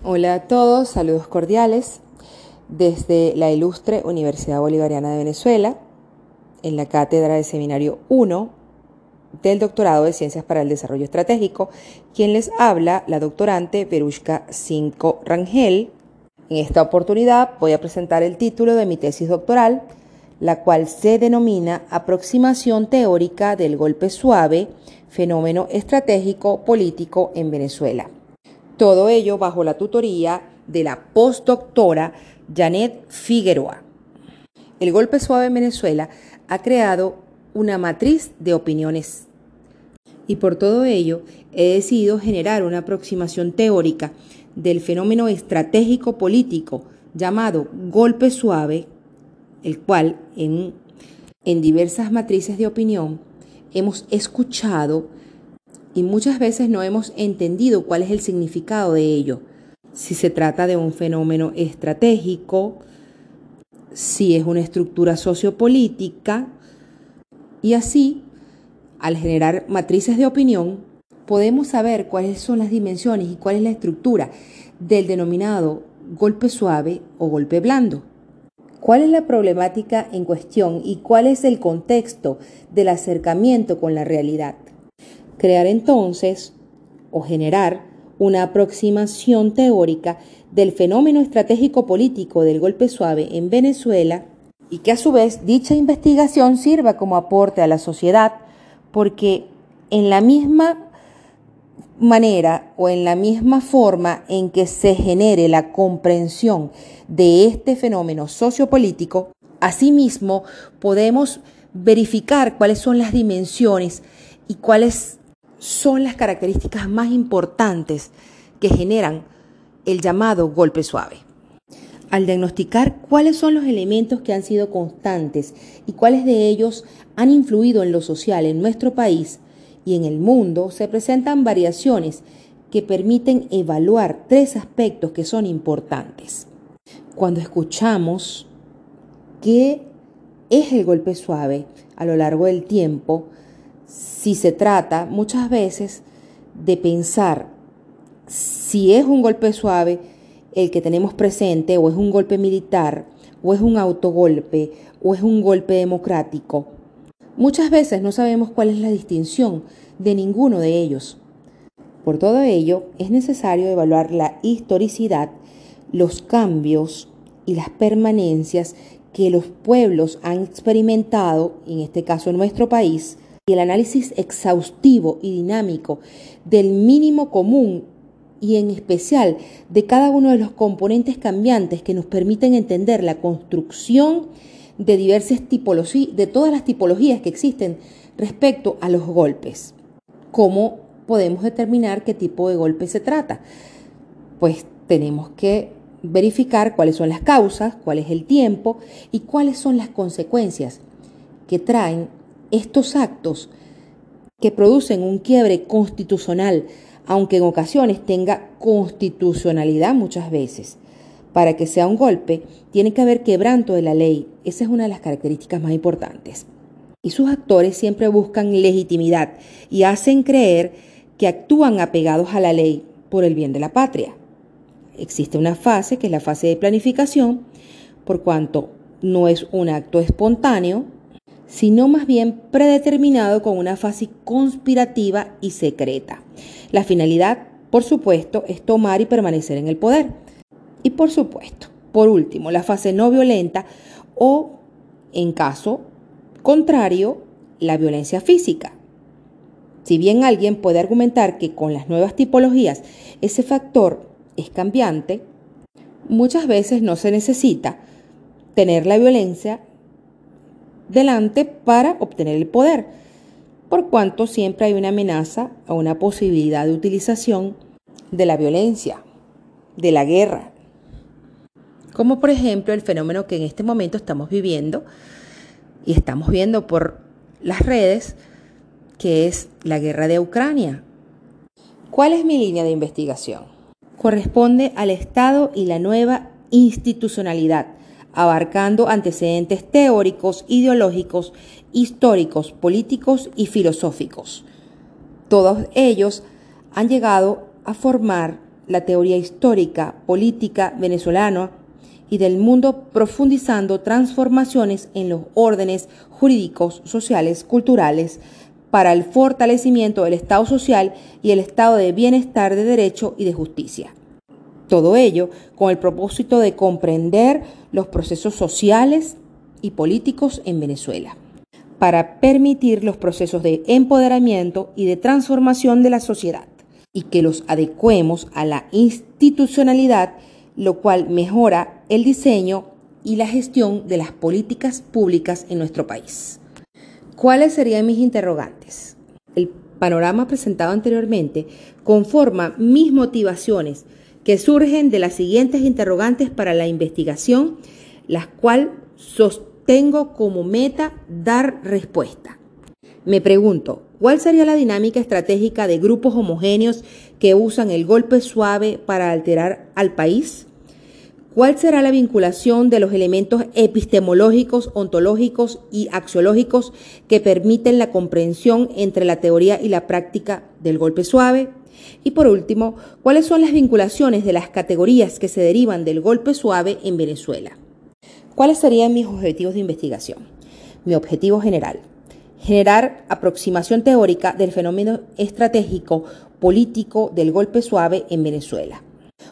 Hola a todos, saludos cordiales desde la ilustre Universidad Bolivariana de Venezuela, en la cátedra del Seminario 1 del Doctorado de Ciencias para el Desarrollo Estratégico, quien les habla la doctorante Verushka Cinco Rangel. En esta oportunidad voy a presentar el título de mi tesis doctoral, la cual se denomina Aproximación teórica del golpe suave, fenómeno estratégico político en Venezuela. Todo ello bajo la tutoría de la postdoctora Janet Figueroa. El golpe suave en Venezuela ha creado una matriz de opiniones y por todo ello he decidido generar una aproximación teórica del fenómeno estratégico político llamado golpe suave, el cual en, en diversas matrices de opinión hemos escuchado y muchas veces no hemos entendido cuál es el significado de ello. Si se trata de un fenómeno estratégico, si es una estructura sociopolítica, y así, al generar matrices de opinión, podemos saber cuáles son las dimensiones y cuál es la estructura del denominado golpe suave o golpe blando. ¿Cuál es la problemática en cuestión y cuál es el contexto del acercamiento con la realidad? Crear entonces o generar una aproximación teórica del fenómeno estratégico político del golpe suave en Venezuela y que a su vez dicha investigación sirva como aporte a la sociedad porque en la misma manera o en la misma forma en que se genere la comprensión de este fenómeno sociopolítico, asimismo podemos verificar cuáles son las dimensiones y cuáles son las características más importantes que generan el llamado golpe suave. Al diagnosticar cuáles son los elementos que han sido constantes y cuáles de ellos han influido en lo social en nuestro país y en el mundo, se presentan variaciones que permiten evaluar tres aspectos que son importantes. Cuando escuchamos qué es el golpe suave a lo largo del tiempo, si se trata muchas veces de pensar si es un golpe suave el que tenemos presente o es un golpe militar o es un autogolpe o es un golpe democrático. Muchas veces no sabemos cuál es la distinción de ninguno de ellos. Por todo ello, es necesario evaluar la historicidad, los cambios y las permanencias que los pueblos han experimentado, en este caso nuestro país, el análisis exhaustivo y dinámico del mínimo común y en especial de cada uno de los componentes cambiantes que nos permiten entender la construcción de diversas tipologías, de todas las tipologías que existen respecto a los golpes. ¿Cómo podemos determinar qué tipo de golpe se trata? Pues tenemos que verificar cuáles son las causas, cuál es el tiempo y cuáles son las consecuencias que traen estos actos que producen un quiebre constitucional, aunque en ocasiones tenga constitucionalidad muchas veces. Para que sea un golpe, tiene que haber quebranto de la ley. Esa es una de las características más importantes. Y sus actores siempre buscan legitimidad y hacen creer que actúan apegados a la ley por el bien de la patria. Existe una fase que es la fase de planificación, por cuanto no es un acto espontáneo, sino más bien predeterminado con una fase conspirativa y secreta. La finalidad, por supuesto, es tomar y permanecer en el poder. Y por supuesto, por último, la fase no violenta o, en caso contrario, la violencia física. Si bien alguien puede argumentar que con las nuevas tipologías ese factor es cambiante, muchas veces no se necesita tener la violencia delante para obtener el poder, por cuanto siempre hay una amenaza o una posibilidad de utilización de la violencia, de la guerra, como por ejemplo el fenómeno que en este momento estamos viviendo y estamos viendo por las redes, que es la guerra de Ucrania. ¿Cuál es mi línea de investigación? Corresponde al Estado y la nueva institucionalidad abarcando antecedentes teóricos, ideológicos, históricos, políticos y filosóficos. Todos ellos han llegado a formar la teoría histórica, política venezolana y del mundo profundizando transformaciones en los órdenes jurídicos, sociales, culturales, para el fortalecimiento del Estado social y el estado de bienestar de derecho y de justicia. Todo ello con el propósito de comprender los procesos sociales y políticos en Venezuela, para permitir los procesos de empoderamiento y de transformación de la sociedad y que los adecuemos a la institucionalidad, lo cual mejora el diseño y la gestión de las políticas públicas en nuestro país. ¿Cuáles serían mis interrogantes? El panorama presentado anteriormente conforma mis motivaciones que surgen de las siguientes interrogantes para la investigación, las cuales sostengo como meta dar respuesta. Me pregunto, ¿cuál sería la dinámica estratégica de grupos homogéneos que usan el golpe suave para alterar al país? ¿Cuál será la vinculación de los elementos epistemológicos, ontológicos y axiológicos que permiten la comprensión entre la teoría y la práctica del golpe suave? Y por último, ¿cuáles son las vinculaciones de las categorías que se derivan del golpe suave en Venezuela? ¿Cuáles serían mis objetivos de investigación? Mi objetivo general, generar aproximación teórica del fenómeno estratégico político del golpe suave en Venezuela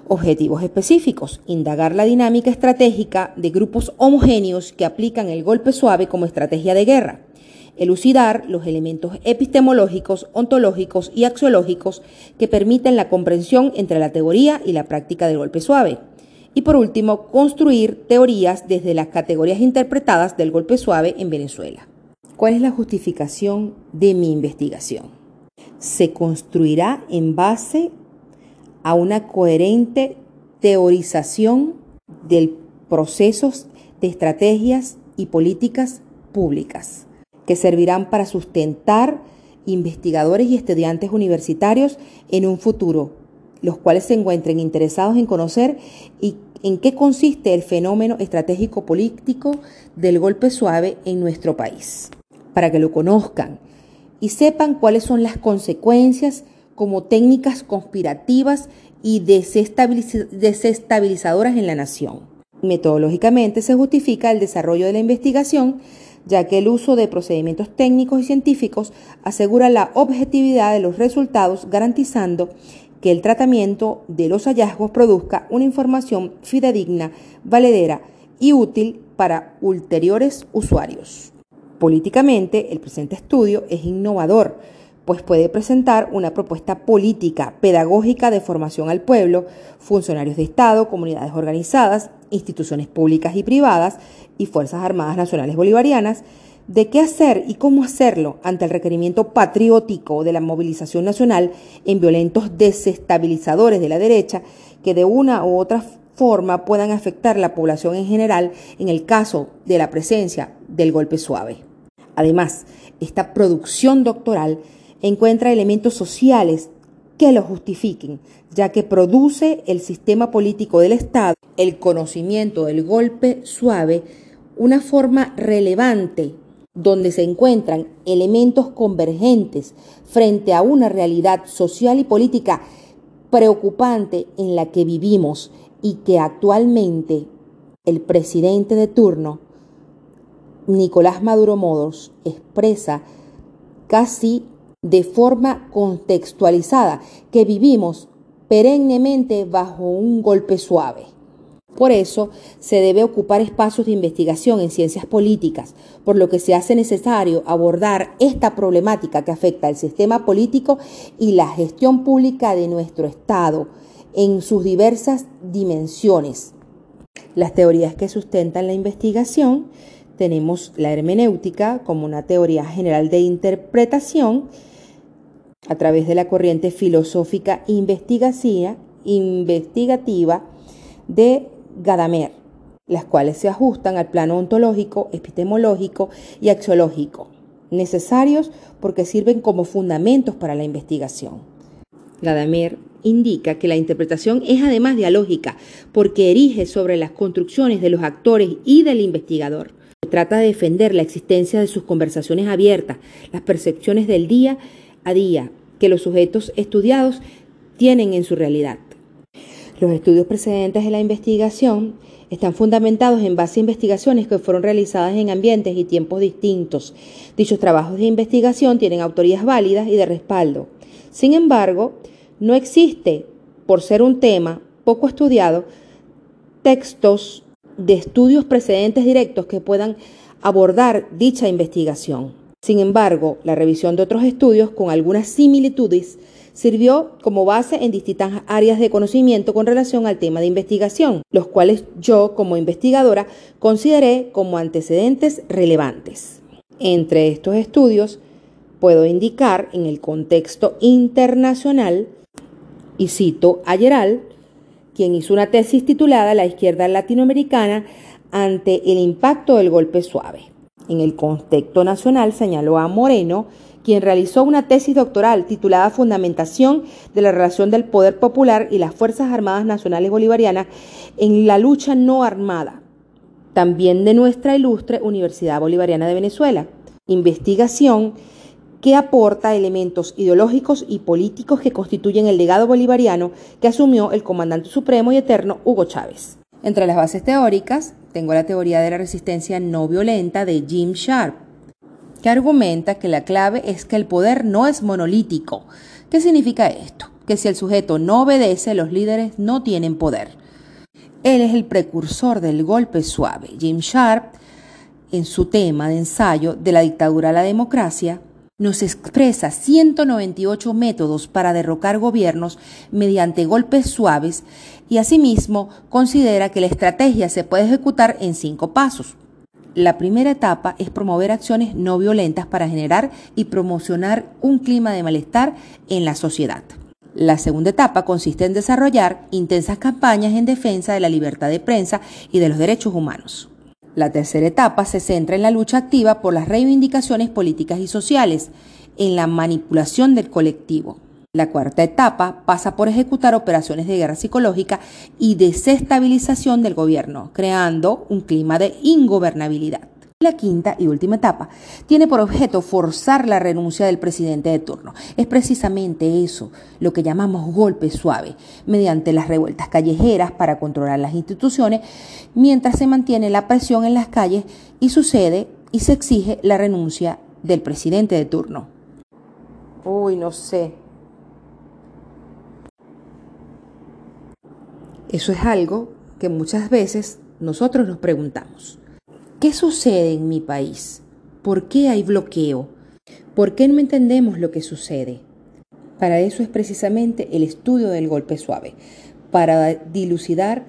Objetivos específicos. Indagar la dinámica estratégica de grupos homogéneos que aplican el golpe suave como estrategia de guerra. Elucidar los elementos epistemológicos, ontológicos y axiológicos que permiten la comprensión entre la teoría y la práctica del golpe suave. Y por último, construir teorías desde las categorías interpretadas del golpe suave en Venezuela. ¿Cuál es la justificación de mi investigación? Se construirá en base a una coherente teorización de procesos de estrategias y políticas públicas que servirán para sustentar investigadores y estudiantes universitarios en un futuro, los cuales se encuentren interesados en conocer y en qué consiste el fenómeno estratégico político del golpe suave en nuestro país, para que lo conozcan y sepan cuáles son las consecuencias como técnicas conspirativas y desestabilizadoras en la nación. Metodológicamente se justifica el desarrollo de la investigación, ya que el uso de procedimientos técnicos y científicos asegura la objetividad de los resultados, garantizando que el tratamiento de los hallazgos produzca una información fidedigna, valedera y útil para ulteriores usuarios. Políticamente, el presente estudio es innovador, pues puede presentar una propuesta política, pedagógica de formación al pueblo, funcionarios de Estado, comunidades organizadas, instituciones públicas y privadas y Fuerzas Armadas Nacionales Bolivarianas, de qué hacer y cómo hacerlo ante el requerimiento patriótico de la movilización nacional en violentos desestabilizadores de la derecha que de una u otra forma puedan afectar a la población en general en el caso de la presencia del golpe suave. Además, esta producción doctoral encuentra elementos sociales que lo justifiquen, ya que produce el sistema político del Estado, el conocimiento del golpe suave, una forma relevante donde se encuentran elementos convergentes frente a una realidad social y política preocupante en la que vivimos y que actualmente el presidente de turno, Nicolás Maduro Modos, expresa casi de forma contextualizada, que vivimos perennemente bajo un golpe suave. Por eso se debe ocupar espacios de investigación en ciencias políticas, por lo que se hace necesario abordar esta problemática que afecta al sistema político y la gestión pública de nuestro Estado en sus diversas dimensiones. Las teorías que sustentan la investigación tenemos la hermenéutica como una teoría general de interpretación, a través de la corriente filosófica investigativa de Gadamer, las cuales se ajustan al plano ontológico, epistemológico y axiológico, necesarios porque sirven como fundamentos para la investigación. Gadamer indica que la interpretación es además dialógica porque erige sobre las construcciones de los actores y del investigador. trata de defender la existencia de sus conversaciones abiertas, las percepciones del día a día que los sujetos estudiados tienen en su realidad. Los estudios precedentes de la investigación están fundamentados en base a investigaciones que fueron realizadas en ambientes y tiempos distintos. Dichos trabajos de investigación tienen autorías válidas y de respaldo. Sin embargo, no existe, por ser un tema poco estudiado, textos de estudios precedentes directos que puedan abordar dicha investigación. Sin embargo, la revisión de otros estudios con algunas similitudes sirvió como base en distintas áreas de conocimiento con relación al tema de investigación, los cuales yo como investigadora consideré como antecedentes relevantes. Entre estos estudios puedo indicar en el contexto internacional, y cito a Geral, quien hizo una tesis titulada La izquierda latinoamericana ante el impacto del golpe suave. En el contexto nacional señaló a Moreno, quien realizó una tesis doctoral titulada Fundamentación de la relación del poder popular y las Fuerzas Armadas Nacionales Bolivarianas en la lucha no armada, también de nuestra ilustre Universidad Bolivariana de Venezuela. Investigación que aporta elementos ideológicos y políticos que constituyen el legado bolivariano que asumió el comandante supremo y eterno Hugo Chávez. Entre las bases teóricas tengo la teoría de la resistencia no violenta de Jim Sharp, que argumenta que la clave es que el poder no es monolítico. ¿Qué significa esto? Que si el sujeto no obedece, los líderes no tienen poder. Él es el precursor del golpe suave. Jim Sharp, en su tema de ensayo de la dictadura a la democracia, nos expresa 198 métodos para derrocar gobiernos mediante golpes suaves y asimismo considera que la estrategia se puede ejecutar en cinco pasos. La primera etapa es promover acciones no violentas para generar y promocionar un clima de malestar en la sociedad. La segunda etapa consiste en desarrollar intensas campañas en defensa de la libertad de prensa y de los derechos humanos. La tercera etapa se centra en la lucha activa por las reivindicaciones políticas y sociales, en la manipulación del colectivo. La cuarta etapa pasa por ejecutar operaciones de guerra psicológica y desestabilización del gobierno, creando un clima de ingobernabilidad. La quinta y última etapa tiene por objeto forzar la renuncia del presidente de turno. Es precisamente eso, lo que llamamos golpe suave, mediante las revueltas callejeras para controlar las instituciones, mientras se mantiene la presión en las calles y sucede y se exige la renuncia del presidente de turno. Uy, no sé. Eso es algo que muchas veces nosotros nos preguntamos. ¿Qué sucede en mi país? ¿Por qué hay bloqueo? ¿Por qué no entendemos lo que sucede? Para eso es precisamente el estudio del golpe suave, para dilucidar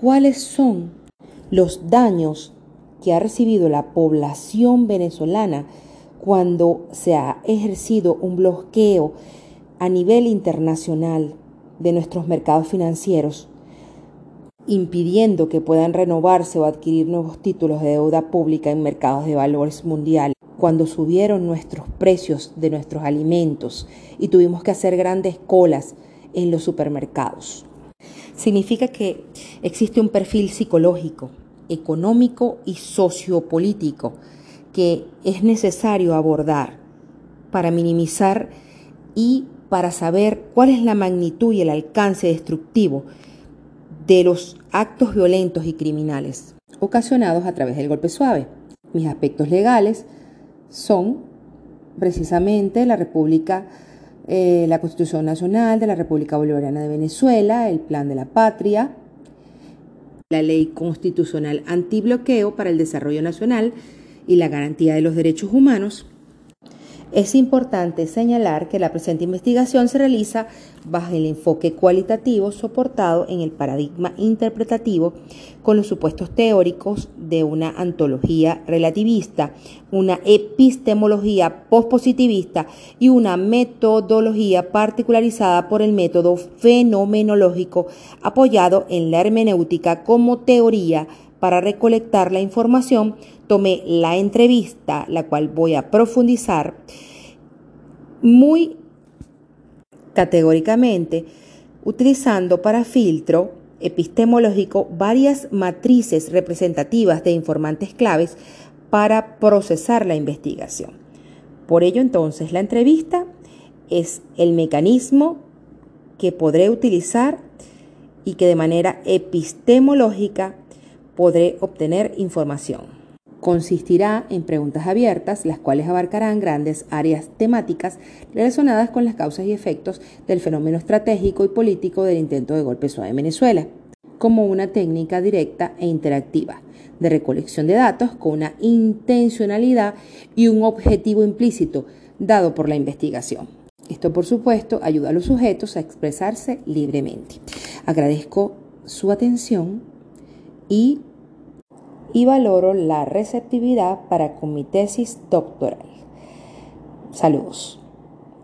cuáles son los daños que ha recibido la población venezolana cuando se ha ejercido un bloqueo a nivel internacional de nuestros mercados financieros impidiendo que puedan renovarse o adquirir nuevos títulos de deuda pública en mercados de valores mundial, cuando subieron nuestros precios de nuestros alimentos y tuvimos que hacer grandes colas en los supermercados. Significa que existe un perfil psicológico, económico y sociopolítico que es necesario abordar para minimizar y para saber cuál es la magnitud y el alcance destructivo de los actos violentos y criminales ocasionados a través del golpe suave. Mis aspectos legales son precisamente la República, eh, la Constitución Nacional de la República Bolivariana de Venezuela, el Plan de la Patria, la Ley Constitucional Antibloqueo para el Desarrollo Nacional y la Garantía de los Derechos Humanos, es importante señalar que la presente investigación se realiza bajo el enfoque cualitativo soportado en el paradigma interpretativo con los supuestos teóricos de una antología relativista, una epistemología pospositivista y una metodología particularizada por el método fenomenológico apoyado en la hermenéutica como teoría para recolectar la información, tomé la entrevista, la cual voy a profundizar muy categóricamente, utilizando para filtro epistemológico varias matrices representativas de informantes claves para procesar la investigación. Por ello entonces la entrevista es el mecanismo que podré utilizar y que de manera epistemológica podré obtener información. Consistirá en preguntas abiertas, las cuales abarcarán grandes áreas temáticas relacionadas con las causas y efectos del fenómeno estratégico y político del intento de golpe suave en Venezuela, como una técnica directa e interactiva de recolección de datos con una intencionalidad y un objetivo implícito dado por la investigación. Esto, por supuesto, ayuda a los sujetos a expresarse libremente. Agradezco su atención y, valoro la receptividad para con mi tesis doctoral. Saludos.